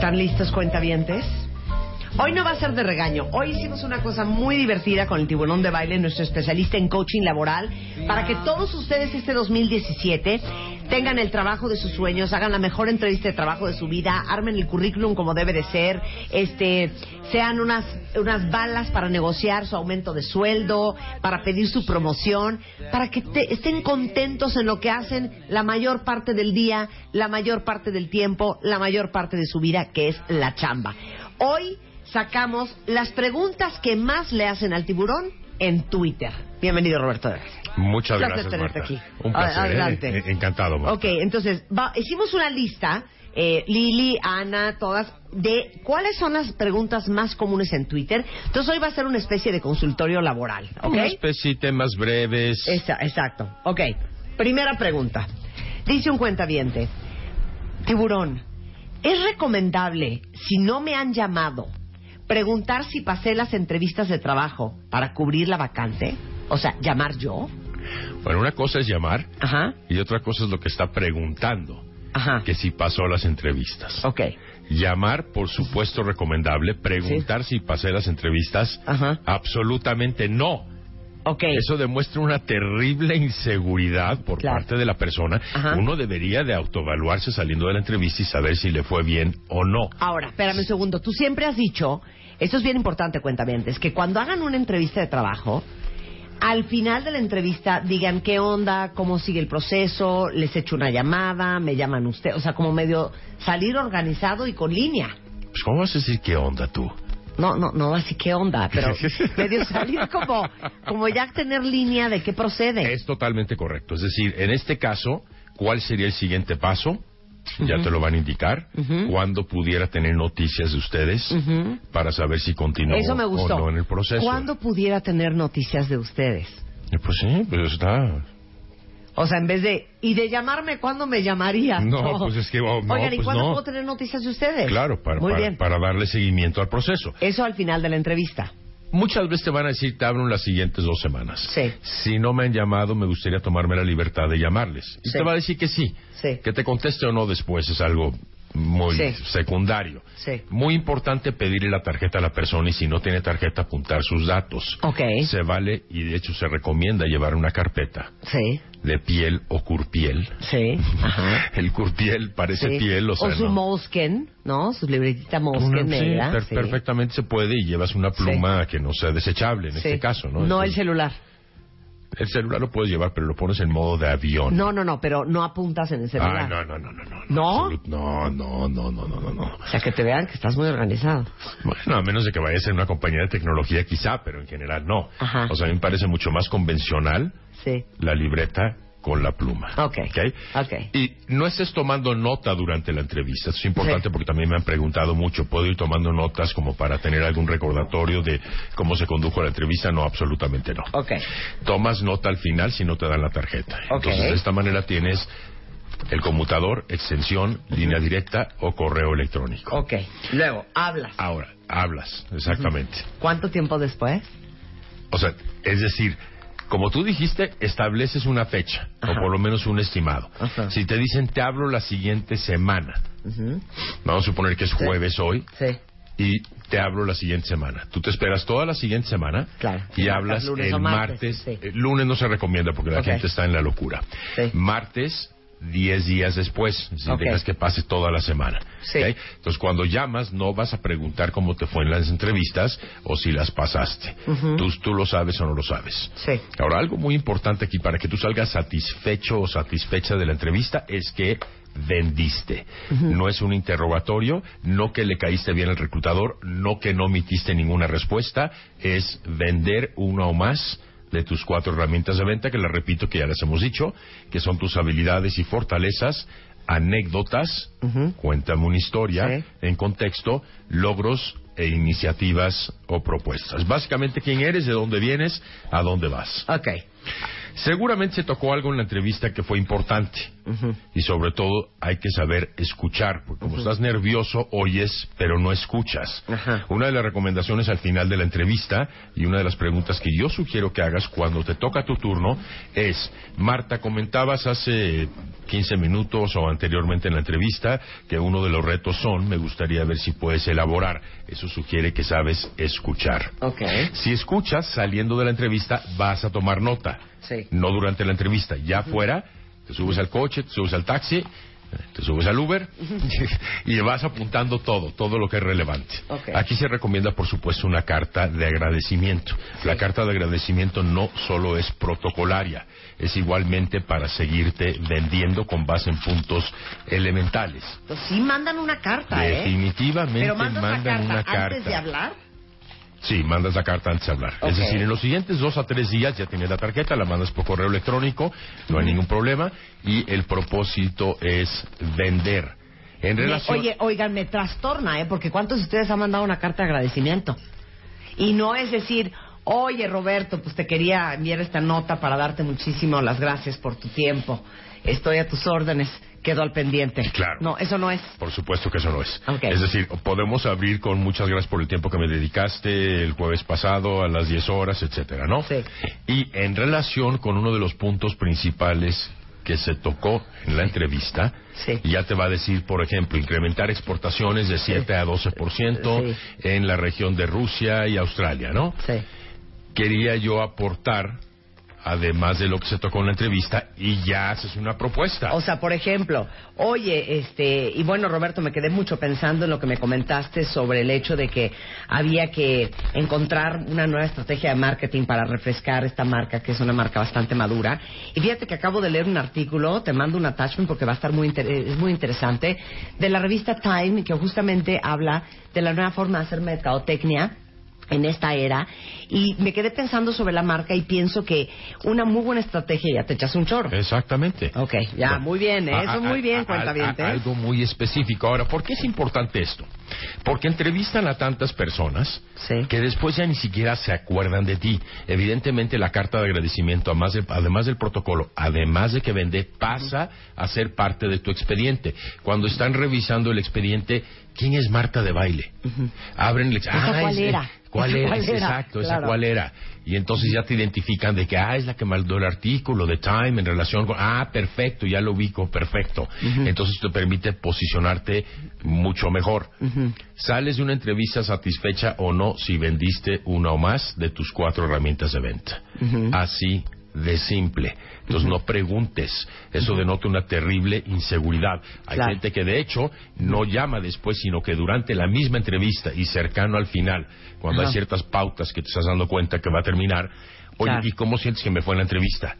¿Están listos, cuentavientes? Hoy no va a ser de regaño. Hoy hicimos una cosa muy divertida con el tiburón de baile, nuestro especialista en coaching laboral, para que todos ustedes este 2017 tengan el trabajo de sus sueños, hagan la mejor entrevista de trabajo de su vida, armen el currículum como debe de ser, este, sean unas, unas balas para negociar su aumento de sueldo, para pedir su promoción, para que te- estén contentos en lo que hacen la mayor parte del día, la mayor parte del tiempo, la mayor parte de su vida, que es la chamba. Hoy sacamos las preguntas que más le hacen al tiburón en Twitter. Bienvenido, Roberto. Muchas Placer gracias, tenerte Marta. aquí. Un placer. A- adelante. eh, eh, Encantado, Marta. Ok, entonces, va- hicimos una lista, eh, Lili, Ana, todas, de cuáles son las preguntas más comunes en Twitter. Entonces, hoy va a ser una especie de consultorio laboral, ¿ok? Una especie de temas breves. Esa- exacto. Ok, primera pregunta. Dice un cuentaviente, tiburón, ¿es recomendable, si no me han llamado, preguntar si pasé las entrevistas de trabajo para cubrir la vacante? O sea, llamar yo. Bueno, una cosa es llamar Ajá, y otra cosa es lo que está preguntando, ajá. que si pasó las entrevistas. Ok, Llamar, por supuesto, recomendable. Preguntar si pasé las entrevistas, Ajá. absolutamente no. ok. Eso demuestra una terrible inseguridad por Claro. parte de la persona. Ajá. Uno debería de autoevaluarse saliendo de la entrevista y saber si le fue bien o no. Ahora, espérame un segundo. Tú siempre has dicho, esto es bien importante, cuentamente, es que cuando hagan una entrevista de trabajo, al final de la entrevista digan qué onda, cómo sigue el proceso, les echo una llamada, me llaman usted, o sea, como medio salir organizado y con línea. Pues, ¿Cómo vas a decir qué onda tú? No, no, no así qué onda, pero medio salir como, como ya tener línea de qué procede. Es totalmente correcto. Es decir, en este caso, ¿cuál sería el siguiente paso? Ya te lo van a indicar. Ujú. ¿Cuándo pudiera tener noticias de ustedes Ujú. para saber si continúa o no en el proceso? ¿Cuándo pudiera tener noticias de ustedes? Eh, Pues sí, pues está. O sea, en vez de, ¿y de llamarme cuándo me llamaría? No, pues es que, oh, no, Oigan, ¿y pues cuándo no. puedo tener noticias de ustedes? Claro, para, Muy para, bien. para darle seguimiento al proceso. Eso al final de la entrevista. Muchas veces te van a decir, te hablo en las siguientes dos semanas. Sí. Si no me han llamado, me gustaría tomarme la libertad de llamarles. Y Sí. te va a decir que sí. Sí. Que te conteste o no después es algo muy Sí. secundario. Sí. Muy importante pedirle la tarjeta a la persona y si no tiene tarjeta apuntar sus datos. Se vale y de hecho se recomienda llevar una carpeta Sí, de piel o curpiel. sí. Ajá. El curpiel parece piel, o sea, su no. Moleskin, ¿no? Su libretita Moleskin negra. per- perfectamente se puede y llevas una pluma que no sea desechable en este caso, ¿no? No el celular. El celular lo puedes llevar, pero lo pones en modo de avión. No, no, no, pero no apuntas en el celular. Ah, no, no, no, no, no. ¿No? absolut- No, no, no, no, no, no, no. O sea, que te vean que estás muy organizado. Bueno, a menos de que vayas en una compañía de tecnología quizá, pero en general no. Ajá. O sea, a mí me parece mucho más convencional Sí. la libreta con la pluma. Ok. Ok. Y no estés tomando nota durante la entrevista. Esto es importante Sí. porque también me han preguntado mucho. ¿Puedo ir tomando notas como para tener algún recordatorio de cómo se condujo la entrevista? No, absolutamente no. Ok. Tomas nota al final si no te dan la tarjeta. Ok. Entonces, de esta manera tienes el conmutador, extensión, línea directa o correo electrónico. Ok. Luego, hablas. Ahora, hablas, exactamente. ¿Cuánto tiempo después? O sea, es decir, como tú dijiste, estableces una fecha, Ajá. o por lo menos un estimado. Ajá. Si te dicen, te hablo la siguiente semana, vamos a suponer que es jueves hoy, Sí. y te hablo la siguiente semana. Tú te esperas toda la siguiente semana Claro. y hablas lunes el martes, martes. sí. eh, lunes no se recomienda porque la gente está en la locura. Martes, 10 días después, si dejas que pase toda la semana. Entonces, cuando llamas, no vas a preguntar cómo te fue en las entrevistas o si las pasaste. Tú, tú lo sabes o no lo sabes. Sí. Ahora, algo muy importante aquí para que tú salgas satisfecho o satisfecha de la entrevista es que vendiste. No es un interrogatorio, no que le caíste bien al reclutador, no que no omitiste ninguna respuesta, es vender una o más de tus cuatro herramientas de venta, que las repito que ya las hemos dicho, que son tus habilidades y fortalezas anécdotas, Ujú. cuéntame una historia, Sí. en contexto, logros e iniciativas o propuestas. Básicamente quién eres, de dónde vienes, a dónde vas. Ok. Seguramente se tocó algo en la entrevista que fue importante. Y sobre todo hay que saber escuchar, porque como estás nervioso, oyes, pero no escuchas. Una de las recomendaciones al final de la entrevista y una de las preguntas que yo sugiero que hagas cuando te toca tu turno es, Marta, comentabas hace 15 minutos o anteriormente en la entrevista que uno de los retos son, me gustaría ver si puedes elaborar. Eso sugiere que sabes escuchar. Ok. Si escuchas, saliendo de la entrevista, vas a tomar nota. Sí. No durante la entrevista. Ya afuera, te subes al coche, te subes al taxi, te subes al Uber y vas apuntando todo, todo lo que es relevante. Aquí se recomienda, por supuesto, una carta de agradecimiento. La carta de agradecimiento no solo es protocolaria, es igualmente para seguirte vendiendo con base en puntos elementales. Pues sí mandan una carta, ¿eh? Definitivamente Pero mandas la mandan carta una antes carta. de hablar. Sí, mandas la carta antes de hablar. Es decir, en los siguientes dos a tres días ya tienes la tarjeta, la mandas por correo electrónico, no hay ningún problema. Y el propósito es vender. En Me- relación... oye, oigan, me trastorna, ¿eh? Porque ¿cuántos de ustedes han mandado una carta de agradecimiento? Y no es decir, oye, Roberto, pues te quería enviar esta nota para darte muchísimo las gracias por tu tiempo. Estoy a tus órdenes, quedo al pendiente. Claro. No, eso no es. Por supuesto que eso no es. Es decir, podemos abrir con muchas gracias por el tiempo que me dedicaste el jueves pasado a las 10 horas, etcétera, ¿no? Sí. Y en relación con uno de los puntos principales que se tocó en la entrevista, Sí. ya te va a decir, por ejemplo, incrementar exportaciones de 7 a 12% Sí. en la región de Rusia y Australia, ¿no? Sí. Quería yo aportar, además de lo que se tocó en la entrevista, y ya haces una propuesta. O sea, por ejemplo, oye, este, y bueno, Roberto, me quedé mucho pensando en lo que me comentaste sobre el hecho de que había que encontrar una nueva estrategia de marketing para refrescar esta marca, que es una marca bastante madura. Y fíjate que acabo de leer un artículo, te mando un attachment porque va a estar muy, inter- es muy interesante, de la revista Time, que justamente habla de la nueva forma de hacer mercadotecnia en esta era y me quedé pensando sobre la marca y pienso que una muy buena estrategia ya te echas un chorro. Exactamente. Ok, ya, muy bien, ¿eh? A- eso a- muy bien, a- a- cuentavientes. a- Algo muy específico. Ahora, ¿por qué es importante esto? Porque entrevistan a tantas personas Sí. que después ya ni siquiera se acuerdan de ti. Evidentemente, la carta de agradecimiento, además, de- además del protocolo, además de que vende, pasa a ser parte de tu expediente. Cuando están revisando el expediente, ¿quién es Marta de baile? Abren el ¿Esa cuál es- era? ¿Cuál ¿Esa era? cuál era? Exacto, esa cuál era. Y entonces ya te identifican de que, ah, es la que mandó el artículo de Time en relación con, ah, perfecto, ya lo ubico, perfecto. Entonces te permite posicionarte mucho mejor. Sales de una entrevista satisfecha o no si vendiste una o más de tus cuatro herramientas de venta. Así de simple. Entonces no preguntes. Eso denota una terrible inseguridad. Hay Claro. gente que de hecho no llama después, sino que durante la misma entrevista y cercano al final, cuando hay ciertas pautas que te estás dando cuenta que va a terminar, oye, Claro. ¿y cómo sientes que me fue en la entrevista?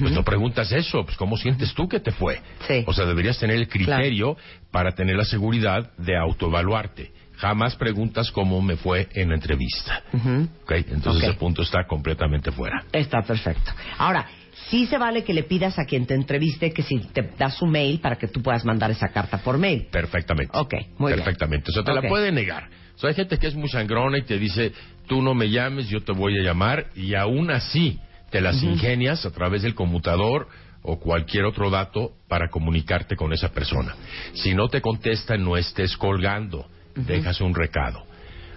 Pues no preguntas eso, pues ¿cómo sientes tú que te fue? Sí. O sea, deberías tener el criterio para tener la seguridad de autoevaluarte. Jamás preguntas cómo me fue en la entrevista. Ujú. ¿Ok? Entonces Ok. ese punto está completamente fuera. Está perfecto. Ahora, sí se vale que le pidas a quien te entreviste que si te da su mail para que tú puedas mandar esa carta por mail. Perfectamente. Ok, muy bien. Perfectamente. O sea, te la puede negar. O sea, hay gente que es muy sangrona y te dice, tú no me llames, yo te voy a llamar, y aún así te las ingenias a través del conmutador o cualquier otro dato para comunicarte con esa persona. Si no te contesta, no estés colgando, dejas un recado.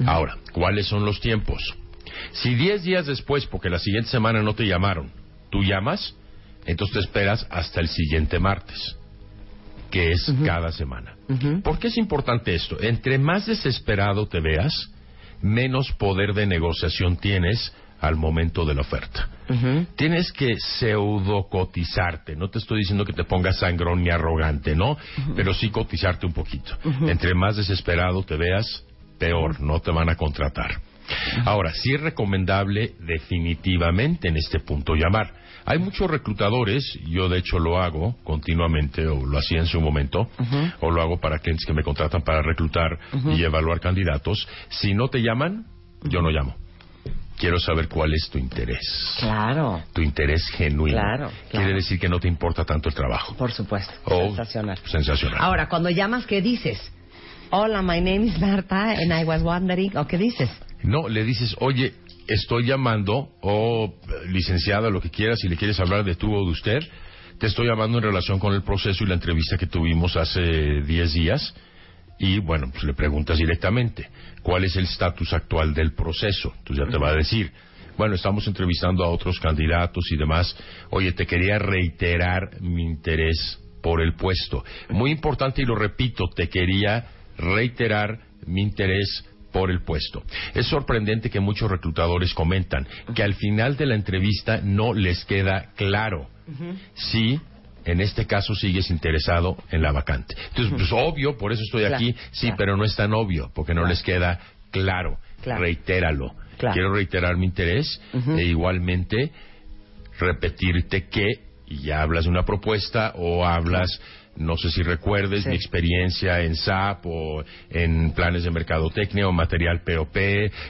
Ahora, ¿cuáles son los tiempos? Si 10 días después, porque la siguiente semana no te llamaron, tú llamas, entonces te esperas hasta el siguiente martes que es cada semana. Ujú. ¿Por qué es importante esto? Entre más desesperado te veas, menos poder de negociación tienes al momento de la oferta. Tienes que pseudocotizarte. No te estoy diciendo que te pongas sangrón ni arrogante, ¿no? Pero sí cotizarte un poquito. Entre más desesperado te veas, peor, no te van a contratar. Ahora, sí es recomendable definitivamente en este punto llamar. Hay muchos reclutadores, yo de hecho lo hago continuamente, o lo hacía en su momento, o lo hago para clientes que me contratan para reclutar y evaluar candidatos. Si no te llaman, yo no llamo. Quiero saber cuál es tu interés. Claro. Tu interés genuino. Claro, claro. Quiere decir que no te importa tanto el trabajo. Por supuesto. O- Sensacional. Sensacional. Ahora, cuando llamas, ¿qué dices? Hola, my name is Marta and I was wondering. ¿O qué dices? No, le dices, oye, estoy llamando, o licenciada, lo que quieras, si le quieres hablar de tú o de usted, te estoy llamando en relación con el proceso y la entrevista que tuvimos hace 10 días. Y bueno, pues le preguntas directamente, ¿cuál es el estatus actual del proceso? Entonces ya te va a decir, bueno, estamos entrevistando a otros candidatos y demás. Oye, te quería reiterar mi interés por el puesto. Muy importante y lo repito, te quería reiterar mi interés por el puesto. Es sorprendente que muchos reclutadores comentan que al final de la entrevista no les queda claro si en este caso sigues interesado en la vacante. Entonces, pues obvio, por eso estoy Claro, aquí, sí, claro. pero no es tan obvio, porque no Claro. les queda claro. Reitéralo. Quiero reiterar mi interés e igualmente repetirte que y ya hablas de una propuesta o hablas, no sé si recuerdes Sí. mi experiencia en SAP o en planes de mercadotecnia o material POP,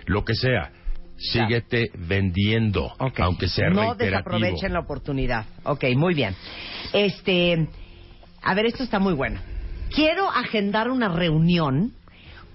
lo que sea. Síguete vendiendo, aunque sea No reiterativo. desaprovechen la oportunidad. Ok, muy bien. Este, a ver, esto está muy bueno. Quiero agendar una reunión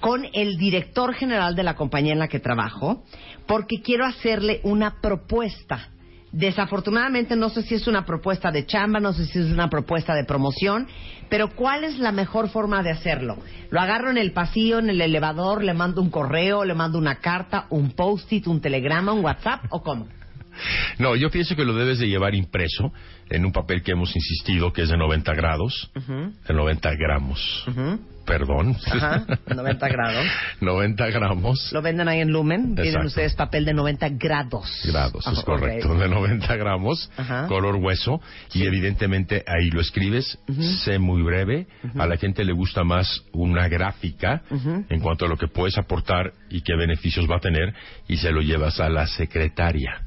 con el director general de la compañía en la que trabajo porque quiero hacerle una propuesta. Desafortunadamente no sé si es una propuesta de chamba, no sé si es una propuesta de promoción, pero ¿cuál es la mejor forma de hacerlo? ¿Lo agarro en el pasillo, en el elevador, le mando un correo, le mando una carta, un post-it, un telegrama, un WhatsApp o cómo? No, yo pienso que lo debes de llevar impreso en un papel que hemos insistido que es de 90 grados, de 90 gramos, perdón. Ajá, 90 grados. 90 gramos. Lo venden ahí en Lumen. Tienen ustedes papel de 90 grados. grados, es correcto, de 90 gramos, Ajá. color hueso, y evidentemente ahí lo escribes, sé muy breve, a la gente le gusta más una gráfica en cuanto a lo que puedes aportar y qué beneficios va a tener, y se lo llevas a la secretaria.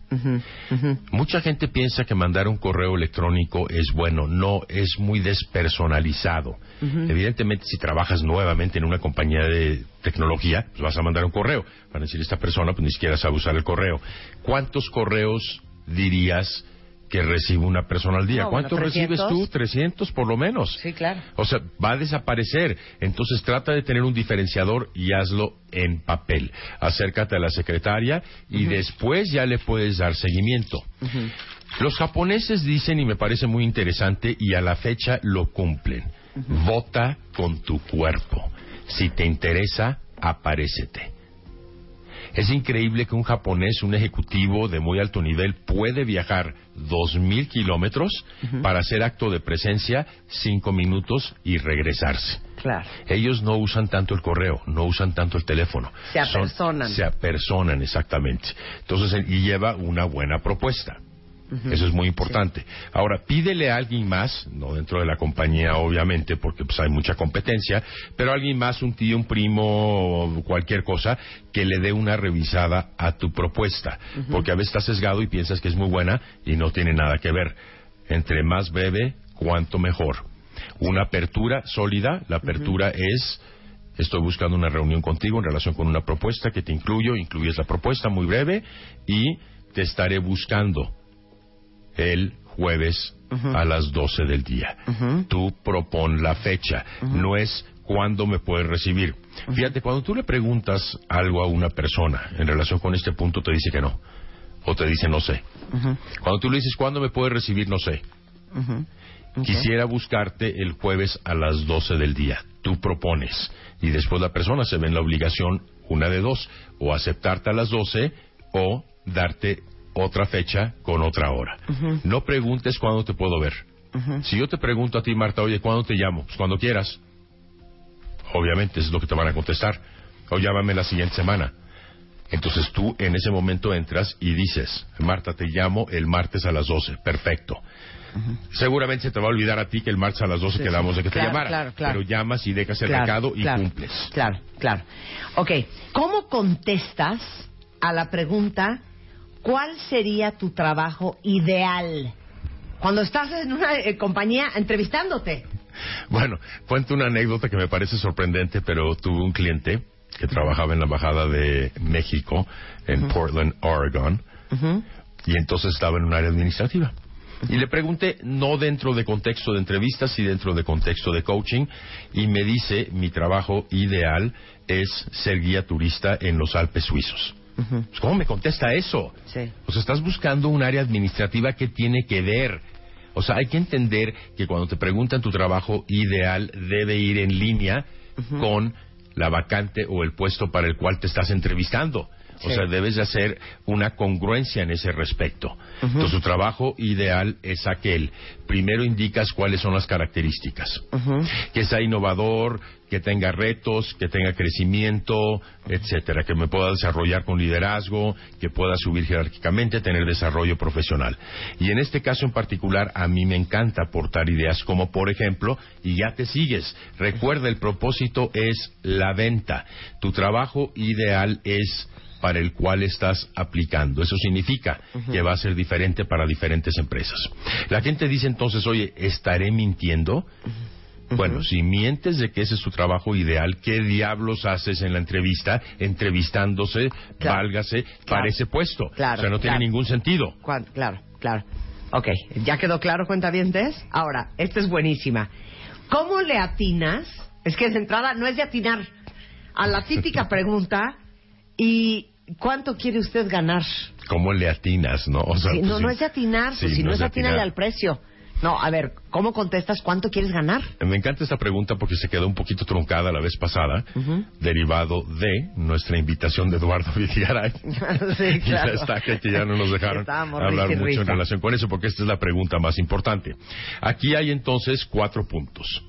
Mucha gente piensa que mandar un correo electrónico es bueno, no, es muy despersonalizado. Evidentemente, si trabajas nuevamente en una compañía de tecnología, pues vas a mandar un correo. Van a decir, esta persona pues ni siquiera sabe usar el correo. ¿Cuántos correos dirías que recibe una persona al día? No, bueno, ¿Cuántos recibes 300. tú? 300 por lo menos. Sí, claro. O sea, va a desaparecer. Entonces trata de tener un diferenciador y hazlo en papel. Acércate a la secretaria y después ya le puedes dar seguimiento. Los japoneses dicen, y me parece muy interesante, y a la fecha lo cumplen, vota con tu cuerpo. Si te interesa, aparécete. Es increíble que un japonés, un ejecutivo de muy alto nivel, puede viajar dos mil kilómetros para hacer acto de presencia cinco minutos y regresarse. Claro. Ellos no usan tanto el correo, no usan tanto el teléfono. Se Son- apersonan. se apersonan, exactamente. Entonces, y lleva una buena propuesta. Eso es muy importante. Ahora, pídele a alguien más, no dentro de la compañía, obviamente, porque pues hay mucha competencia, pero alguien más, un tío, un primo, o cualquier cosa, que le dé una revisada a tu propuesta. Porque a veces estás sesgado y piensas que es muy buena y no tiene nada que ver. Entre más breve, cuanto mejor. Una apertura sólida, la apertura es estoy buscando una reunión contigo en relación con una propuesta que te incluyo, incluyes la propuesta muy breve y te estaré buscando el jueves a las 12 del día. Tú propon la fecha, no es cuándo me puedes recibir. Fíjate, cuando tú le preguntas algo a una persona en relación con este punto, te dice que no. O te dice no sé. Cuando tú le dices cuándo me puedes recibir, no sé. Quisiera buscarte el jueves a las 12 del día. Tú propones. Y después la persona se ve en la obligación, una de dos, o aceptarte a las 12 o darte otra fecha con otra hora. No preguntes cuándo te puedo ver. Si yo te pregunto a ti, Marta, oye, ¿cuándo te llamo? Pues cuando quieras. Obviamente, eso es lo que te van a contestar. O llámame la siguiente semana. Entonces tú en ese momento entras y dices, Marta, te llamo el martes a las 12. Perfecto. Seguramente se te va a olvidar a ti que el martes a las 12 quedamos de que Claro, te llamara. claro, claro. Pero llamas y dejas el recado y cumples. Claro, claro. Ok, ¿cómo contestas a la pregunta ¿cuál sería tu trabajo ideal? Cuando estás en una eh, compañía entrevistándote. Bueno, cuento una anécdota que me parece sorprendente, pero tuve un cliente que trabajaba en la embajada de México en Portland, Oregon, y entonces estaba en un área administrativa. Y le pregunté, no dentro de contexto de entrevistas, sino dentro de contexto de coaching, y me dice, mi trabajo ideal es ser guía turista en los Alpes suizos. Pues, ¿Cómo me contesta eso? Sí. O sea, estás buscando un área administrativa que tiene que ver. O sea, hay que entender que cuando te preguntan tu trabajo ideal debe ir en línea con la vacante o el puesto para el cual te estás entrevistando. O sea, debes de hacer una congruencia en ese respecto. Entonces, tu trabajo ideal es aquel. Primero indicas cuáles son las características. Que sea innovador, que tenga retos, que tenga crecimiento, etcétera. Que me pueda desarrollar con liderazgo, que pueda subir jerárquicamente, tener desarrollo profesional. Y en este caso en particular, a mí me encanta aportar ideas como, por ejemplo, y ya te sigues. Recuerda, el propósito es la venta. Tu trabajo ideal es para el cual estás aplicando. Eso significa que va a ser diferente para diferentes empresas. La gente dice entonces, oye, ¿estaré mintiendo? Bueno, si mientes de que ese es tu trabajo ideal, ¿qué diablos haces en la entrevista entrevistándose, Claro. válgase, Claro. para ese puesto? Claro, o sea, no tiene claro. ningún sentido. Claro, claro. Ok, ¿ya quedó claro, cuentavientes? Ahora, esta es buenísima. ¿Cómo le atinas? Es que de entrada no es de atinar a la típica pregunta y ¿cuánto quiere usted ganar? ¿Cómo le atinas, no? O sea, Sí, pues, no, sí. no es de atinar, pues, Sí, si no, es de atinarle atinar. al precio. No, a ver, ¿cómo contestas cuánto quieres ganar? Me encanta esta pregunta porque se quedó un poquito truncada la vez pasada, derivado de nuestra invitación de Eduardo Villaray. sí, Y claro. está, que, que ya no nos dejaron hablar y mucho en relación con eso, porque esta es la pregunta más importante. Aquí hay entonces cuatro puntos.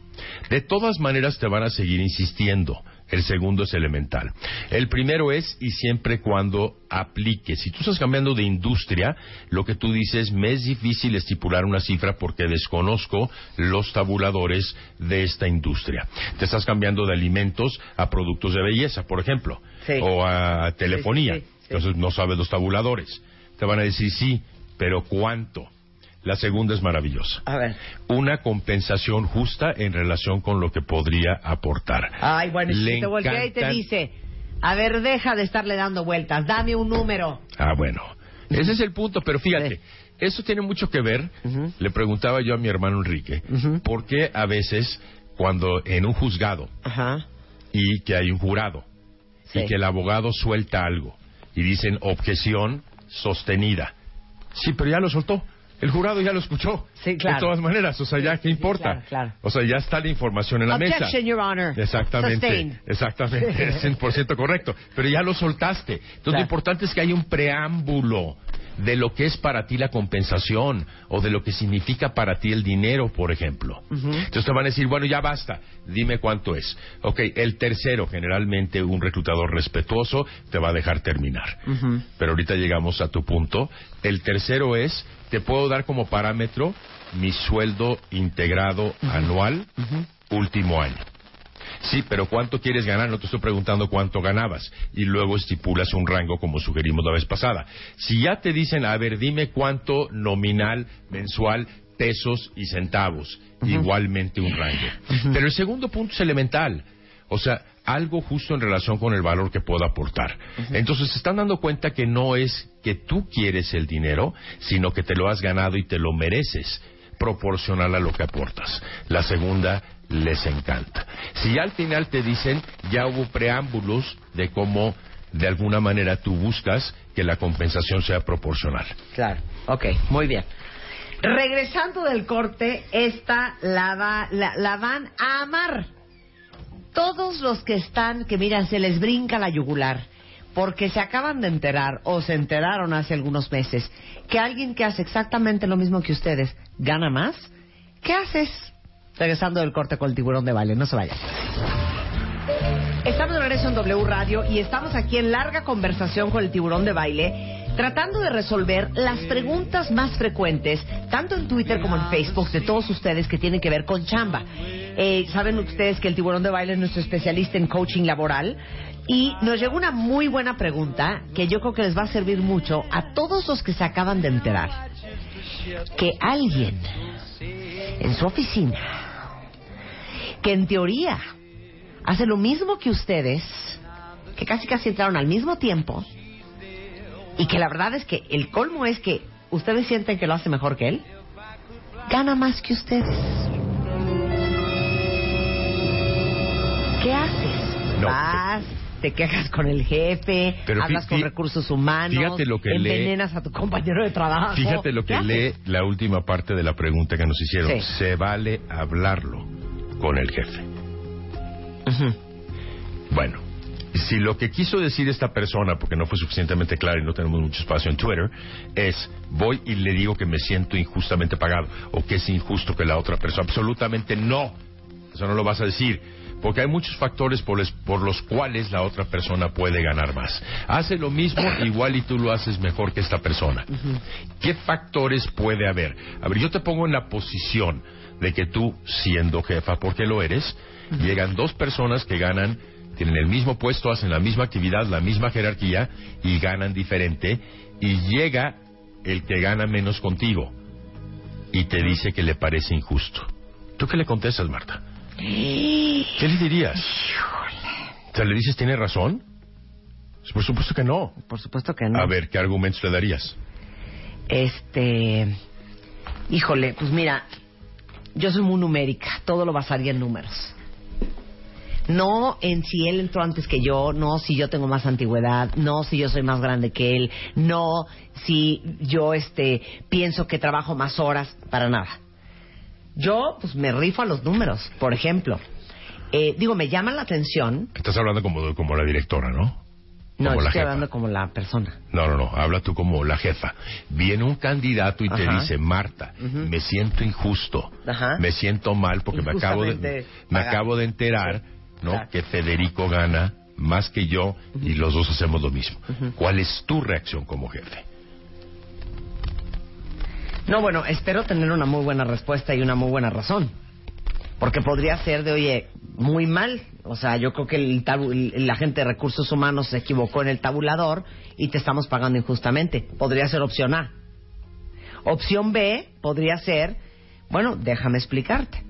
De todas maneras te van a seguir insistiendo. El segundo es elemental. El primero es y siempre cuando aplique. Si tú estás cambiando de industria, lo que tú dices, me es difícil estipular una cifra porque desconozco los tabuladores de esta industria. Te estás cambiando de alimentos a productos de belleza, por ejemplo, Sí. o a telefonía. Sí, sí, sí. Entonces no sabes los tabuladores. Te van a decir sí, pero ¿cuánto? La segunda es maravillosa. A ver. Una compensación justa en relación con lo que podría aportar. Ay, bueno, y si Le te voltea y te dice, a ver, deja de estarle dando vueltas, dame un número. Ah, bueno. Ese es el punto, pero fíjate, eso tiene mucho que ver, le preguntaba yo a mi hermano Enrique, Ujú. ¿por qué a veces cuando en un juzgado y que hay un jurado Sí. y que el abogado suelta algo y dicen objeción sostenida. Sí, pero ya lo soltó. El jurado ya lo escuchó. Sí, claro. De todas maneras, o sea, ya qué importa. claro, claro. O sea, ya está la información en la mesa. Your Honor. Exactamente, exactamente, es 100% correcto. Pero ya lo soltaste. Entonces Claro. lo importante es que hay un preámbulo de lo que es para ti la compensación o de lo que significa para ti el dinero, por ejemplo. Entonces te van a decir, bueno, ya basta, dime cuánto es. Ok, el tercero, generalmente un reclutador respetuoso, te va a dejar terminar. Pero ahorita llegamos a tu punto. El tercero es, te puedo dar como parámetro mi sueldo integrado anual último año. Sí, pero ¿cuánto quieres ganar? No te estoy preguntando cuánto ganabas. Y luego estipulas un rango como sugerimos la vez pasada. Si ya te dicen, a ver, dime cuánto nominal, mensual, pesos y centavos. Igualmente un rango. Pero el segundo punto es elemental. O sea, algo justo en relación con el valor que pueda aportar. Entonces se están dando cuenta que no es que tú quieres el dinero, sino que te lo has ganado y te lo mereces proporcional a lo que aportas. La segunda les encanta. Si ya al final te dicen, ya hubo preámbulos de cómo de alguna manera tú buscas que la compensación sea proporcional. Claro. Ok, muy bien. Regresando del corte, esta la, va- la, la van a amar. Todos los que están, que miran, se les brinca la yugular, porque se acaban de enterar o se enteraron hace algunos meses que alguien que hace exactamente lo mismo que ustedes gana más, ¿qué haces? Regresando del corte con el tiburón de baile, no se vayan. Estamos de regreso en W Radio y estamos aquí en larga conversación con el tiburón de baile, tratando de resolver las preguntas más frecuentes, tanto en Twitter como en Facebook, de todos ustedes que tienen que ver con chamba. Eh, Saben ustedes que el tiburón de baile es nuestro especialista en coaching laboral y nos llegó una muy buena pregunta que yo creo que les va a servir mucho a todos los que se acaban de enterar que alguien en su oficina que en teoría hace lo mismo que ustedes, que casi casi entraron al mismo tiempo y que la verdad es que el colmo es que ustedes sienten que lo hace mejor que él, gana más que ustedes. ¿Qué haces? No, Vas, te quejas con el jefe, Pero hablas fí- con recursos humanos, fíjate lo que lee- envenenas a tu compañero de trabajo. Fíjate lo que ¿Qué lee haces? la última parte de la pregunta que nos hicieron. Sí. Se vale hablarlo con el jefe. Ujú. Bueno, si lo que quiso decir esta persona, porque no fue suficientemente claro y no tenemos mucho espacio en Twitter, es voy y le digo que me siento injustamente pagado o que es injusto que la otra persona. Absolutamente no. Eso no lo vas a decir. Porque hay muchos factores por, les- por los cuales la otra persona puede ganar más. Hace lo mismo igual y tú lo haces mejor que esta persona. ¿Qué factores puede haber? A ver, yo te pongo en la posición de que tú, siendo jefa, porque lo eres, llegan dos personas que ganan, tienen el mismo puesto, hacen la misma actividad, la misma jerarquía y ganan diferente, y llega el que gana menos contigo y te dice que le parece injusto. ¿Tú qué le contestas, Marta? ¿Qué le dirías? O sea, ¿le dices tiene razón? Por supuesto que no. Por supuesto que no. A ver, ¿qué argumentos le darías? Este, híjole, pues mira, yo soy muy numérica, todo lo basaría en números. No en si él entró antes que yo, no si yo tengo más antigüedad, no si yo soy más grande que él, no si yo este pienso que trabajo más horas, para nada. Yo pues me rifo a los números, por ejemplo. Eh, digo, me llama la atención, Estás hablando como, como la directora, ¿no? no, Como la estoy jefa. hablando como la persona. No, no, no, habla tú como la jefa. Viene un candidato y te dice, Marta, me siento injusto, Ajá. me siento mal porque me acabo de, me acabo de enterar, ¿no? Claro. Que Federico gana más que yo y los dos hacemos lo mismo. ¿Cuál es tu reacción como jefe? No, bueno, espero tener una muy buena respuesta y una muy buena razón. Porque podría ser de, oye, muy mal. O sea, yo creo que el tabu- la gente de recursos humanos se equivocó en el tabulador y te estamos pagando injustamente. Podría ser opción A. Opción B podría ser, bueno, déjame explicarte.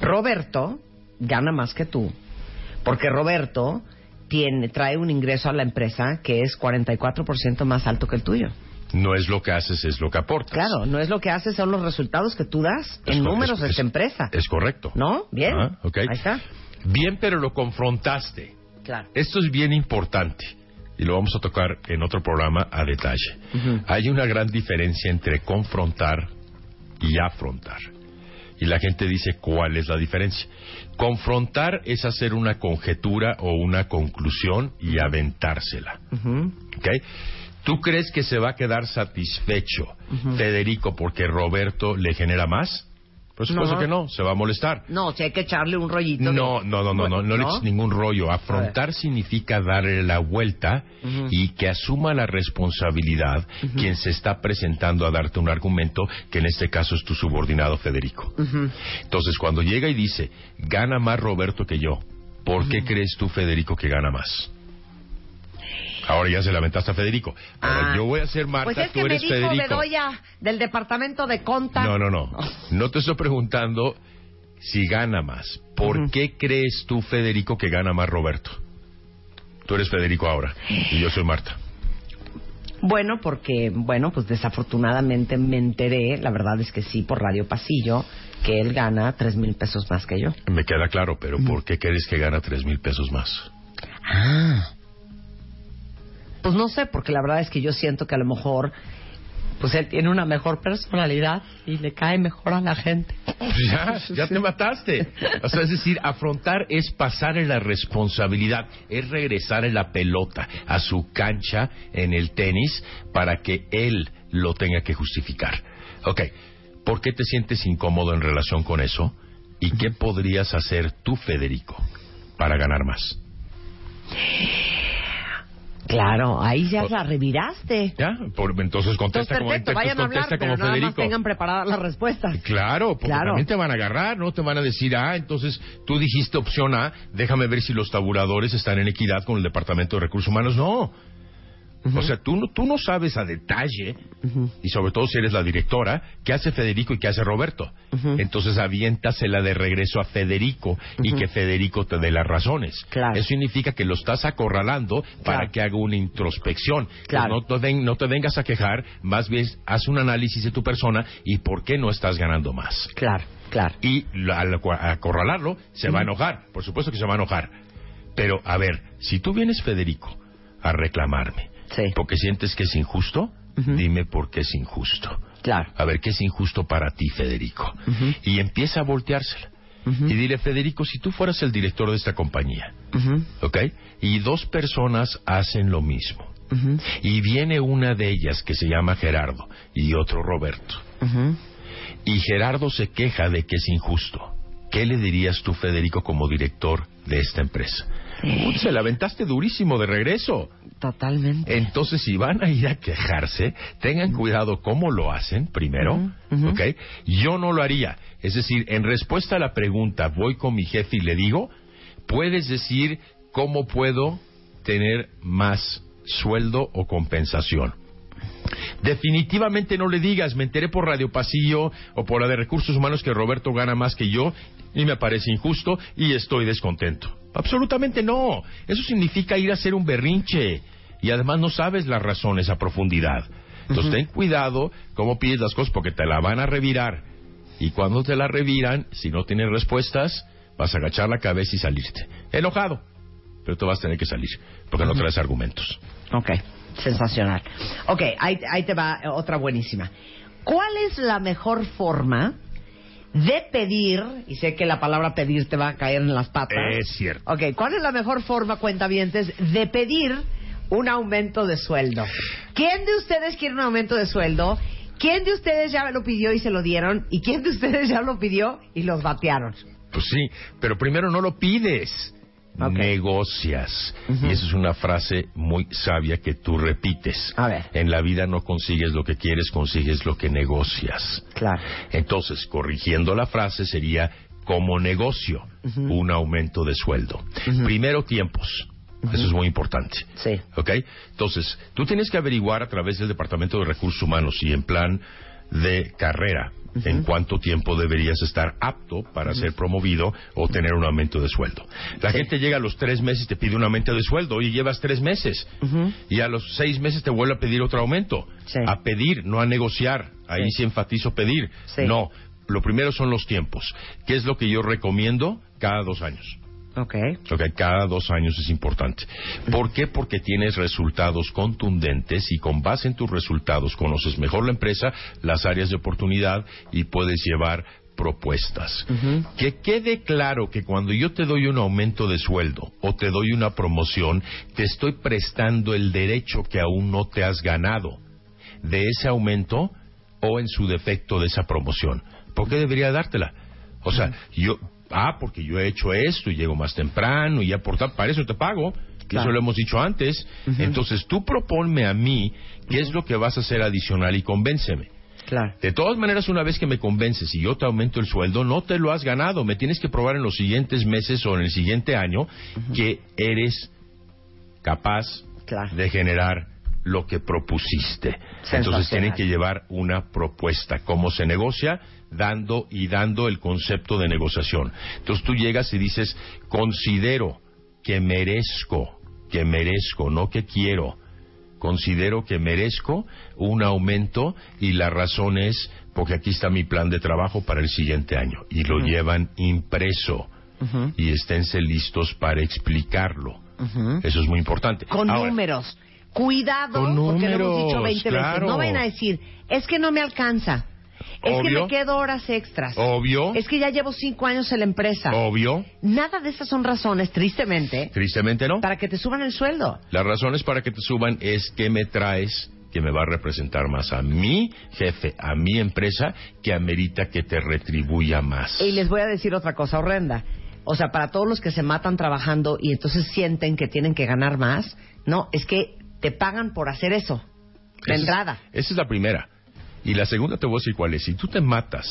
Roberto gana más que tú. Porque Roberto tiene, trae un ingreso a la empresa que es 44% más alto que el tuyo. No es lo que haces, es lo que aportas. Claro, no es lo que haces, son los resultados que tú das en números es- de esta es- empresa. Es correcto. ¿No? Bien. Ah, ok. Ahí está. Bien, pero lo confrontaste. Claro. Esto es bien importante y lo vamos a tocar en otro programa a detalle. Hay una gran diferencia entre confrontar y afrontar. Y la gente dice cuál es la diferencia. Confrontar es hacer una conjetura o una conclusión y aventársela. ¿Ok? ¿Tú crees que se va a quedar satisfecho Federico porque Roberto le genera más? Por supuesto No. que no, se va a molestar. No, si hay que echarle un rollito. de- No, no, no, no, no, no le eches ningún rollo. Afrontar significa darle la vuelta y que asuma la responsabilidad quien se está presentando a darte un argumento, que en este caso es tu subordinado Federico. Entonces, cuando llega y dice, gana más Roberto que yo, ¿por qué crees tú, Federico, que gana más? Ahora ya se lamentaste a Federico. Ahora Ah. yo voy a ser Marta, Pues es tú que me eres dijo Federico. Bedoya del departamento de Conta. No, no, no. No te estoy preguntando si gana más. ¿Por qué crees tú, Federico, que gana más Roberto? Tú eres Federico ahora y yo soy Marta. Bueno, porque, bueno, pues desafortunadamente me enteré, la verdad es que sí, por Radio Pasillo, que él gana tres mil pesos más que yo. Me queda claro, pero ¿por qué crees que gana tres mil pesos más? Ah. Pues no sé, porque la verdad es que yo siento que a lo mejor, pues él tiene una mejor personalidad y le cae mejor a la gente. Ya, ya te mataste. O sea, es decir, afrontar es pasar en la responsabilidad, es regresar en la pelota a su cancha en el tenis para que él lo tenga que justificar. Ok, ¿por qué te sientes incómodo en relación con eso? ¿Y qué podrías hacer tú, Federico, para ganar más? Claro, ahí ya la reviraste. ¿Ya? Por- entonces Entonces, contesta como, perfecto, entonces vayan a hablar, contesta pero como nada más Federico. tengan preparadas las respuestas. Claro, porque Claro. también te van a agarrar, ¿no? Te van a decir, ah, entonces tú dijiste opción A, déjame ver si los tabuladores están en equidad con el Departamento de Recursos Humanos. No. O sea, tú no, tú no sabes a detalle, y sobre todo si eres la directora, qué hace Federico y qué hace Roberto. Entonces aviéntasela de regreso a Federico y que Federico te dé las razones. Claro. Eso significa que lo estás acorralando para que haga una introspección. Claro. Pues no, te ven- no te vengas a quejar, más bien haz un análisis de tu persona y por qué no estás ganando más. Claro, claro. Y al acorralarlo, se va a enojar. Por supuesto que se va a enojar. Pero, a ver, si tú vienes, Federico, a reclamarme Sí. porque sientes que es injusto, dime por qué es injusto. Claro. A ver, ¿qué es injusto para ti, Federico? Y empieza a volteársela. Y dile, Federico, si tú fueras el director de esta compañía, ¿ok? Y dos personas hacen lo mismo. Y viene una de ellas que se llama Gerardo y otro Roberto. Y Gerardo se queja de que es injusto. ¿Qué le dirías tú, Federico, como director de esta empresa? Uy, se la aventaste durísimo de regreso. Totalmente. Entonces, si van a ir a quejarse, tengan cuidado cómo lo hacen primero. ¿ok? Yo no lo haría. Es decir, en respuesta a la pregunta, voy con mi jefe y le digo, puedes decir cómo puedo tener más sueldo o compensación. Definitivamente no le digas, me enteré por Radio Pasillo o por la de Recursos Humanos que Roberto gana más que yo y me parece injusto y estoy descontento. Absolutamente no. Eso significa ir a hacer un berrinche y además no sabes las razones a profundidad. Entonces ten cuidado cómo pides las cosas porque te la van a revirar. Y cuando te la reviran, si no tienes respuestas, vas a agachar la cabeza y salirte. Enojado, pero tú vas a tener que salir porque no traes argumentos. Ok, sensacional. Ok, ahí, ahí te va otra buenísima. ¿Cuál es la mejor forma de pedir, y sé que la palabra pedir te va a caer en las patas. Es cierto. Ok, ¿cuál es la mejor forma, cuentavientes, de pedir un aumento de sueldo? ¿Quién de ustedes quiere un aumento de sueldo? ¿Quién de ustedes ya lo pidió y se lo dieron? ¿Y quién de ustedes ya lo pidió y los batearon? Pues sí, pero primero no lo pides. Negocias. Y esa es una frase muy sabia que tú repites. A ver. En la vida no consigues lo que quieres, consigues lo que negocias. Claro. Entonces, corrigiendo la frase sería como negocio un aumento de sueldo. Primero tiempos. Eso es muy importante. Sí. ¿Ok? Entonces, tú tienes que averiguar a través del Departamento de Recursos Humanos y en plan de carrera en cuánto tiempo deberías estar apto para ser promovido o tener un aumento de sueldo. La Sí. gente llega a los tres meses y te pide un aumento de sueldo y llevas tres meses y a los seis meses te vuelve a pedir otro aumento. Sí. A pedir, no a negociar. Ahí Sí. sí enfatizo pedir. No, lo primero son los tiempos. ¿Qué es lo que yo recomiendo? Cada dos años. Ok. Ok, cada dos años es importante. ¿Por qué? Porque tienes resultados contundentes y con base en tus resultados conoces mejor la empresa, las áreas de oportunidad y puedes llevar propuestas. Que quede claro que cuando yo te doy un aumento de sueldo o te doy una promoción, te estoy prestando el derecho que aún no te has ganado de ese aumento o en su defecto de esa promoción. ¿Por qué debería dártela? O sea, yo, ah, porque yo he hecho esto y llego más temprano y ya por tal, para eso te pago. que Claro. Eso lo hemos dicho antes. Entonces tú proponme a mí qué es lo que vas a hacer adicional y convénceme. Claro. De todas maneras, una vez que me convences y yo te aumento el sueldo, no te lo has ganado. Me tienes que probar en los siguientes meses o en el siguiente año que eres capaz Claro. de generar lo que propusiste. Entonces tienen que llevar una propuesta. ¿Cómo se negocia? Dando y dando el concepto de negociación. Entonces tú llegas y dices, considero que merezco, que merezco, no que quiero. Considero que merezco un aumento y la razón es porque aquí está mi plan de trabajo para el siguiente año. Y lo llevan impreso. Y esténse listos para explicarlo. Eso es muy importante. Con Ahora, números. Cuidado, porque lo hemos dicho números, 20 claro. veces. No vayan a decir, es que no me alcanza. Es que me quedo horas extras. Obvio. Es que ya llevo cinco años en la empresa. Obvio. Nada de esas son razones, tristemente, Tristemente no. para que te suban el sueldo. Las razones para que te suban es que me traes que me va a representar más a mi jefe, a mi empresa, que amerita que te retribuya más. Y les voy a decir otra cosa horrenda. O sea, para todos los que se matan trabajando y entonces sienten que tienen que ganar más, no, es que te pagan por hacer eso. De Esa es- entrada. Esa es la primera. Y la segunda te voy a decir cuál es. Si tú te matas,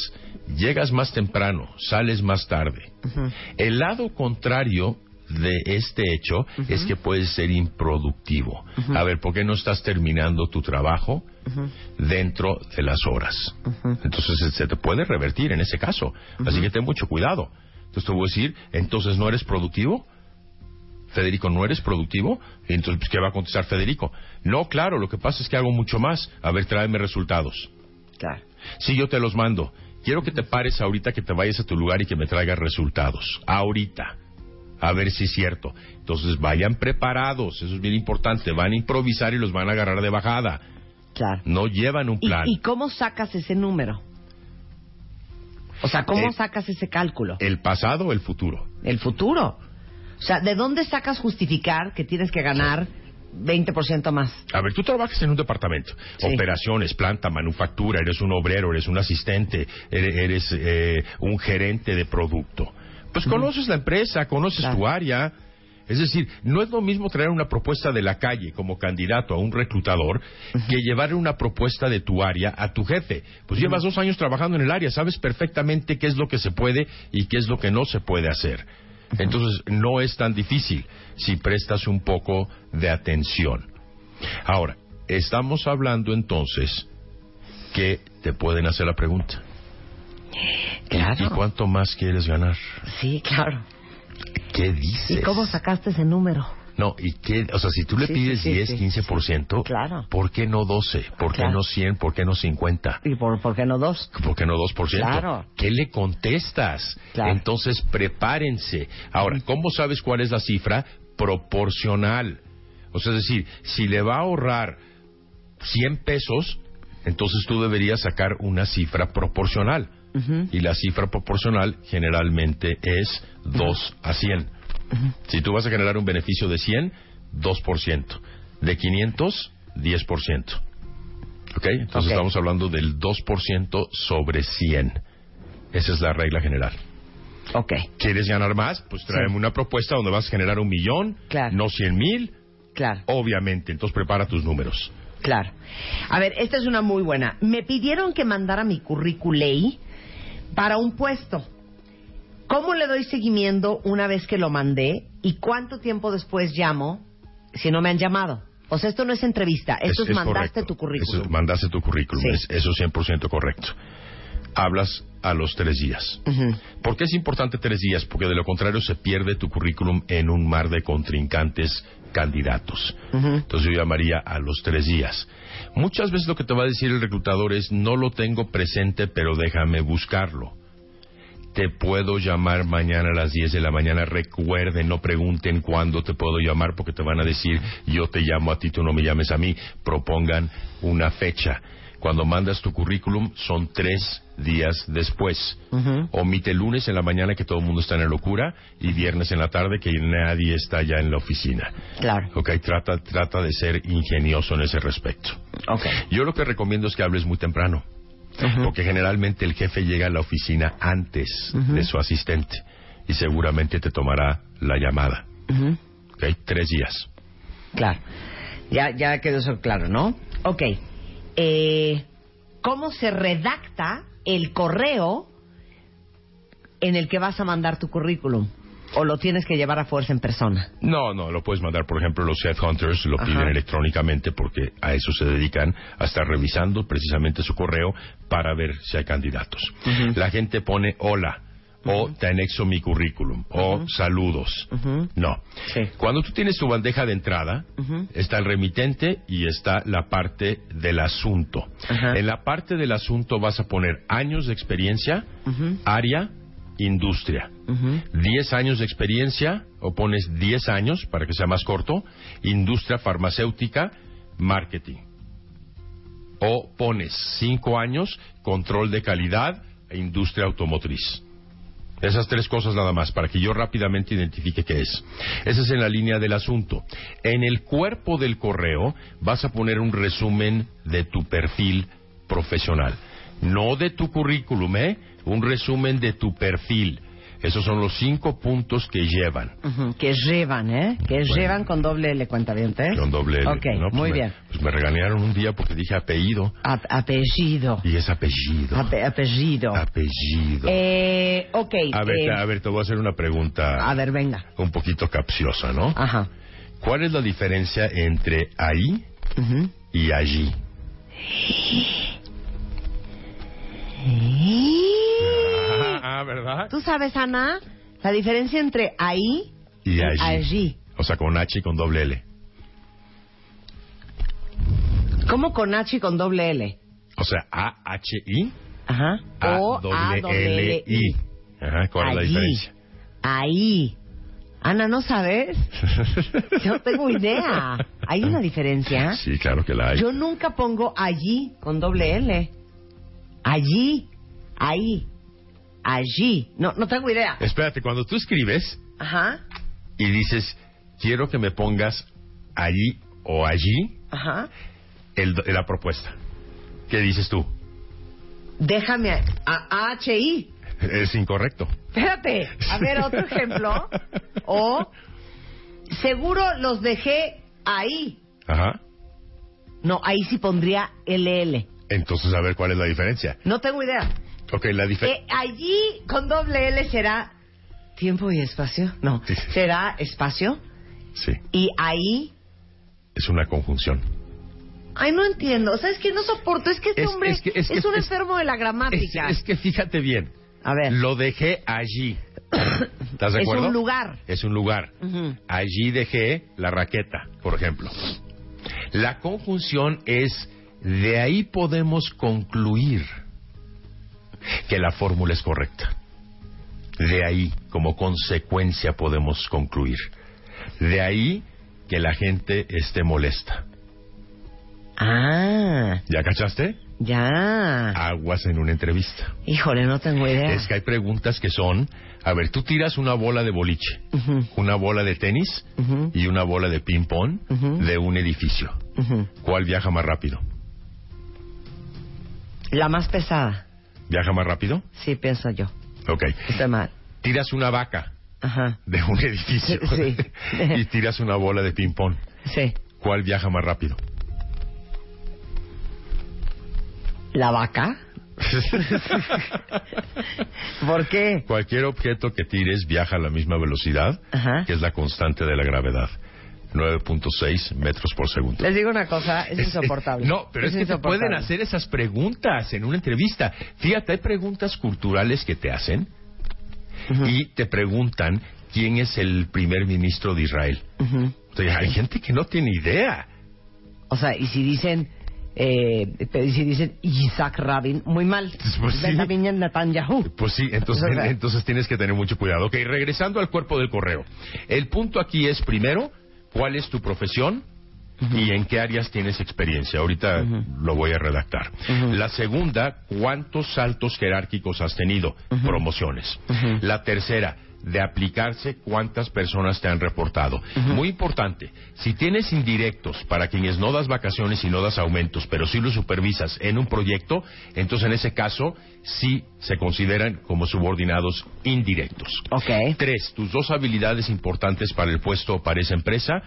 llegas más temprano, sales más tarde. El lado contrario de este hecho es que puedes ser improductivo. A ver, ¿por qué no estás terminando tu trabajo dentro de las horas? Entonces se te puede revertir en ese caso. Así que ten mucho cuidado. Entonces te voy a decir, entonces no eres productivo. Federico, ¿no eres productivo? entonces, pues, ¿qué va a contestar Federico? No, claro, lo que pasa es que hago mucho más. A ver, tráeme resultados. Claro. Sí, yo te los mando. Quiero que te pares ahorita, que te vayas a tu lugar y que me traigas resultados. Ahorita. A ver si es cierto. Entonces vayan preparados, eso es bien importante. Van a improvisar y los van a agarrar de bajada. Claro. No llevan un plan. ¿Y, cómo sacas ese número? O sea, ¿cómo Eh, sacas ese cálculo? ¿El pasado o el futuro? El futuro. O sea, ¿de dónde sacas justificar que tienes que ganar 20% más? A ver, tú trabajas en un departamento, Sí. operaciones, planta, manufactura, eres un obrero, eres un asistente, eres, eres, eh, un gerente de producto. Pues conoces la empresa, conoces Claro. tu área. Es decir, no es lo mismo traer una propuesta de la calle como candidato a un reclutador que llevar una propuesta de tu área a tu jefe. Pues llevas dos años trabajando en el área, sabes perfectamente qué es lo que se puede y qué es lo que no se puede hacer. Entonces, no es tan difícil si prestas un poco de atención. Ahora, estamos hablando entonces que te pueden hacer la pregunta. Claro. ¿Y cuánto más quieres ganar? Sí, claro. ¿Qué dices? ¿Y cómo sacaste ese número? No, ¿y qué? O sea, si tú le Sí, pides sí, sí, 10, sí, 15%, Claro. ¿por qué no 12? ¿Por qué Claro. no 100? ¿Por qué no 50? ¿Y por, por qué no dos? ¿Por qué no 2%? Claro. ¿Qué le contestas? Claro. Entonces, prepárense. Ahora, ¿cómo sabes cuál es la cifra? Proporcional. O sea, es decir, si le va a ahorrar 100 pesos, entonces tú deberías sacar una cifra proporcional. Y la cifra proporcional generalmente es 2 a 100. Si tú vas a generar un beneficio de 100, 2%. De 500, 10%. ¿Ok? Entonces estamos hablando del 2% sobre 100. Esa es la regla general. Ok. ¿Quieres ganar más? Pues tráeme una propuesta donde vas a generar un millón, Claro. no 100 mil, Claro, obviamente. Entonces prepara tus números. claro. A ver, esta es una muy buena. Me pidieron que mandara mi currículum para un puesto. ¿Cómo le doy seguimiento una vez que lo mandé y cuánto tiempo después llamo si no me han llamado? O sea, esto no es entrevista, esto es, mandaste correcto. tu currículum. Eso, mandaste tu currículum. Sí. Es- eso es 100% correcto. Hablas a los tres días. Ujú. ¿Por qué es importante tres días? Porque de lo contrario se pierde tu currículum en un mar de contrincantes candidatos. Entonces yo llamaría a los tres días. Muchas veces lo que te va a decir el reclutador es, no lo tengo presente, pero déjame buscarlo. Te puedo llamar mañana a las 10 de la mañana. Recuerden, no pregunten cuándo te puedo llamar porque te van a decir, yo te llamo a ti, tú no me llames a mí. Propongan una fecha. Cuando mandas tu currículum son tres días después. Omite lunes en la mañana que todo el mundo está en la locura y viernes en la tarde que nadie está ya en la oficina. Claro. Ok, trata, trata de ser ingenioso en ese respecto. Ok. Yo lo que recomiendo es que hables muy temprano, Porque generalmente el jefe llega a la oficina antes de su asistente y seguramente te tomará la llamada. Ujú. Ok, tres días. Claro. Ya, ya quedó eso claro, ¿no? Ok. Eh, ¿Cómo se redacta el correo en el que vas a mandar tu currículum? ¿O lo tienes que llevar a fuerza en persona? No, no, lo puedes mandar, por ejemplo, los headhunters lo Ajá. piden electrónicamente porque a eso se dedican, a estar revisando precisamente su correo para ver si hay candidatos. La gente pone hola, o te anexo mi currículum, o saludos. No. Sí. Cuando tú tienes tu bandeja de entrada, está el remitente y está la parte del asunto. En la parte del asunto vas a poner años de experiencia, área, industria. Ujú. 10 años de experiencia, o pones 10 años para que sea más corto, industria farmacéutica, marketing. O pones 5 años, control de calidad e industria automotriz. Esas tres cosas nada más, para que yo rápidamente identifique qué es. Esa es en la línea del asunto. En el cuerpo del correo vas a poner un resumen de tu perfil profesional. No de tu currículum, ¿eh? Un resumen de tu perfil. Esos son los cinco puntos que llevan. Que llevan, ¿eh? Que Bueno. llevan con doble L, cuenta bien, ¿eh? Con doble L. Ok, ¿no? Pues muy me- bien. Pues me regañaron un día porque dije apellido. Ap- apellido. Y es apellido. Ape- apellido. apellido. Eh, ok. a, ver, eh, a ver, te voy a hacer una pregunta a ver, venga. un poquito capciosa, ¿no? Ajá. ¿Cuál es la diferencia entre ahí y allí? Ah, ¿verdad? ¿Tú sabes, Ana, la diferencia entre ahí Y allí. allí? O sea, con H y con doble L. ¿Cómo con H y con doble L? O sea, A-H-I, Ajá. O A doble L I. Ajá, ¿cuál es la Allí. diferencia? Ahí. Ana, ¿no sabes? Yo no tengo idea. ¿Hay una diferencia? Sí, claro que la hay. Yo nunca pongo allí con doble L. Allí. Ahí. Allí. No, no tengo idea. Espérate, cuando tú escribes Ajá. y dices, quiero que me pongas allí o allí, Ajá. el- la propuesta. ¿Qué dices tú? Déjame a, a- H-I. Es incorrecto. Espérate. A ver, otro ejemplo. O seguro los dejé ahí. Ajá. No, ahí sí pondría LL. Entonces, a ver cuál es la diferencia. No tengo idea. Ok, la diferencia. Eh, allí con doble L será tiempo y espacio. No, Sí. será espacio. Sí, Y ahí. es una conjunción. Ay, no entiendo. O sea, es que no soporto. Es que este Es- hombre es que- es que- un es- enfermo de la Es, gramática. es que fíjate bien. A ver. Lo dejé allí. ¿Estás de Es acuerdo? un lugar. Es un lugar. Allí dejé la raqueta, por ejemplo. La conjunción es de ahí podemos concluir que la fórmula es correcta. De ahí, como consecuencia, podemos concluir. De ahí que la gente esté molesta. Ah, ¿Ya cachaste? ya. Aguas en una entrevista. Híjole, no tengo idea. Es que hay preguntas que son, a ver, tú tiras una bola de boliche, una bola de tenis y una bola de ping pong de un edificio. ¿Cuál viaja más rápido? La más pesada. ¿Viaja más rápido? Sí, pienso yo. Ok. Está mal. Tiras una vaca Ajá. de un edificio Sí. y tiras una bola de ping pong. Sí. ¿Cuál viaja más rápido? ¿La vaca? ¿Por qué? Cualquier objeto que tires viaja a la misma velocidad, Ajá. que es la constante de la gravedad. 9.6 metros por segundo. Les digo una cosa, es, insoportable. No, pero es, que te pueden hacer esas preguntas en una entrevista. Fíjate, hay preguntas culturales que te hacen y te preguntan quién es el primer ministro de Israel. hay gente que no tiene idea. O sea, y si dicen, eh, y si dicen Isaac Rabin, muy mal. Pues sí. Netanyahu. Pues sí, entonces, entonces tienes que tener mucho cuidado. Ok, regresando al cuerpo del correo. El punto aquí es, primero, cuál es tu profesión y en qué áreas tienes experiencia. Ahorita lo voy a redactar. La segunda, cuántos saltos jerárquicos has tenido, promociones. La tercera, de aplicarse, cuántas personas te han reportado. Muy importante, si tienes indirectos para quienes no das vacaciones y no das aumentos, pero sí los supervisas en un proyecto, entonces en ese caso sí se consideran como subordinados indirectos. Ok. Tres, tus dos habilidades importantes para el puesto o para esa empresa,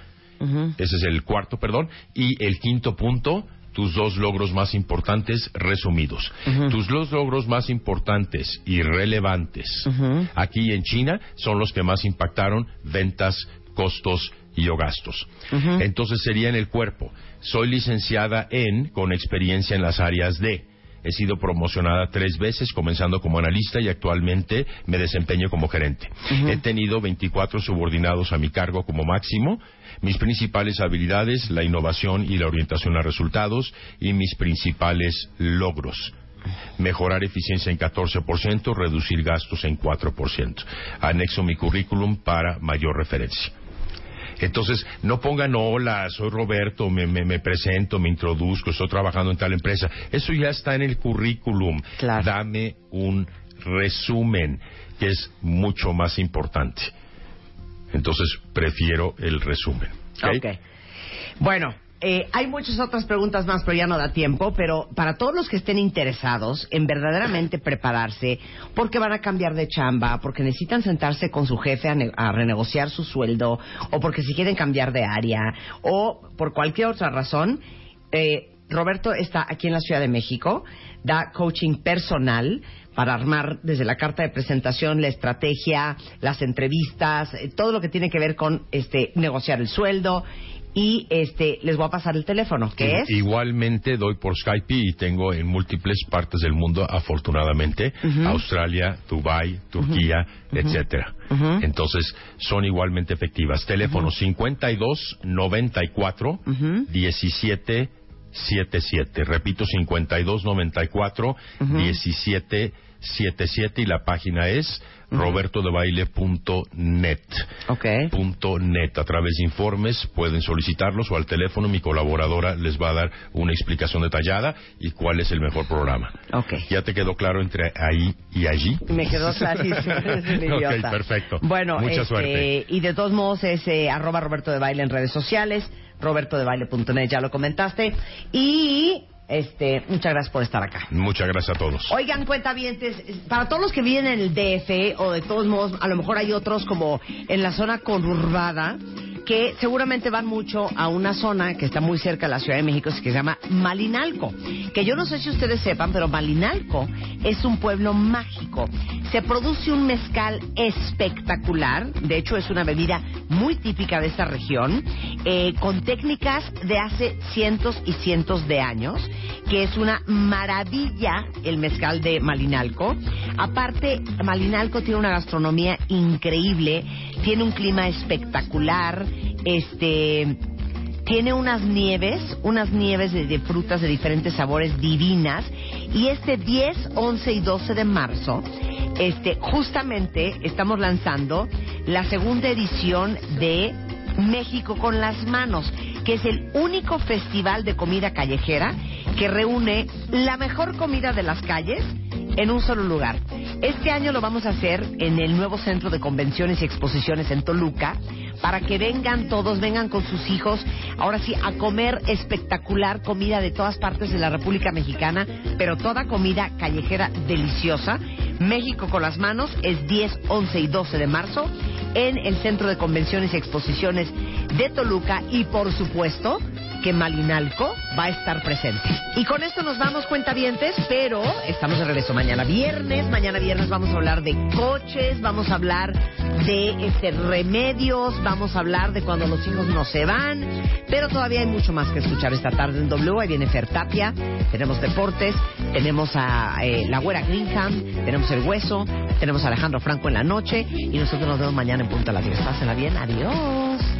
ese es el cuarto, perdón, y el quinto punto, tus dos logros más importantes resumidos. Tus dos logros más importantes y relevantes aquí en China son los que más impactaron ventas, costos y o gastos. Entonces sería en el cuerpo. Soy licenciada en, con experiencia en las áreas de. He sido promocionada tres veces, comenzando como analista y actualmente me desempeño como gerente. He tenido 24 subordinados a mi cargo como máximo. Mis principales habilidades, la innovación y la orientación a resultados y mis principales logros. Mejorar eficiencia en 14%, reducir gastos en 4%. Anexo mi currículum para mayor referencia. Entonces, no pongan hola, soy Roberto, me, me, me presento, me introduzco, estoy trabajando en tal empresa. Eso ya está en el currículum. Claro. Dame un resumen, que es mucho más importante. Entonces, prefiero el resumen. ¿ok? Ok. Bueno, eh, hay muchas otras preguntas más, pero ya no da tiempo. Pero para todos los que estén interesados en verdaderamente prepararse, porque van a cambiar de chamba, porque necesitan sentarse con su jefe a, a renegociar su sueldo, o porque si quieren cambiar de área, o por cualquier otra razón, eh, Roberto está aquí en la Ciudad de México, da coaching personal para armar desde la carta de presentación, la estrategia, las entrevistas, eh, todo lo que tiene que ver con este negociar el sueldo y este les voy a pasar el teléfono, que es Igualmente doy por Skype y tengo en múltiples partes del mundo, afortunadamente, Australia, Dubai, Turquía, etcétera. Ujú. Entonces, son igualmente efectivas. Teléfono 52 94 Ujú. 17 77. Repito, 52 94 17 77 y la página es robertodebaile.net. Ok. Punto net. A través de informes pueden solicitarlos o al teléfono mi colaboradora les va a dar una explicación detallada y cuál es el mejor programa. Ok. ¿Ya te quedó claro entre ahí y allí? Me quedó clarísimo, eres un idiota. Ok, perfecto. Bueno, Mucha este, suerte. y de todos modos es eh, arroba Roberto de Baile en redes sociales, robertodebaile.net, ya lo comentaste. Y este, muchas gracias por estar acá. Muchas gracias a todos. Oigan, cuentavientes, para todos los que viven en el DF o de todos modos, a lo mejor hay otros como en la zona conurbada que seguramente van mucho a una zona que está muy cerca de la Ciudad de México, que se llama Malinalco. Que yo no sé si ustedes sepan, pero Malinalco es un pueblo mágico. Se produce un mezcal espectacular, de hecho es una bebida muy típica de esta región, eh, con técnicas de hace cientos y cientos de años, que es una maravilla el mezcal de Malinalco. Aparte, Malinalco tiene una gastronomía increíble, tiene un clima espectacular, este tiene unas nieves, unas nieves de, de frutas de diferentes sabores divinas. Y este 10, 11 y 12 de marzo, este, justamente estamos lanzando la segunda edición de México con las manos, que es el único festival de comida callejera que reúne la mejor comida de las calles en un solo lugar. Este año lo vamos a hacer en el nuevo centro de convenciones y exposiciones en Toluca para que vengan todos, vengan con sus hijos, ahora sí, a comer espectacular comida de todas partes de la República Mexicana, pero toda comida callejera deliciosa. México con las manos es 10, 11 y 12 de marzo en el Centro de Convenciones y Exposiciones de Toluca y por supuesto que Malinalco va a estar presente. Y con esto nos vamos cuentavientes, pero estamos de regreso mañana viernes. Mañana viernes vamos a hablar de coches, vamos a hablar de este remedios, vamos a hablar de cuando los hijos no se van, pero todavía hay mucho más que escuchar esta tarde en W. Ahí viene Fer Tapia, tenemos deportes, tenemos a eh, la güera Greenham, tenemos el hueso, tenemos a Alejandro Franco en la noche y nosotros nos vemos mañana en punto a las 10. Pásenla bien, adiós.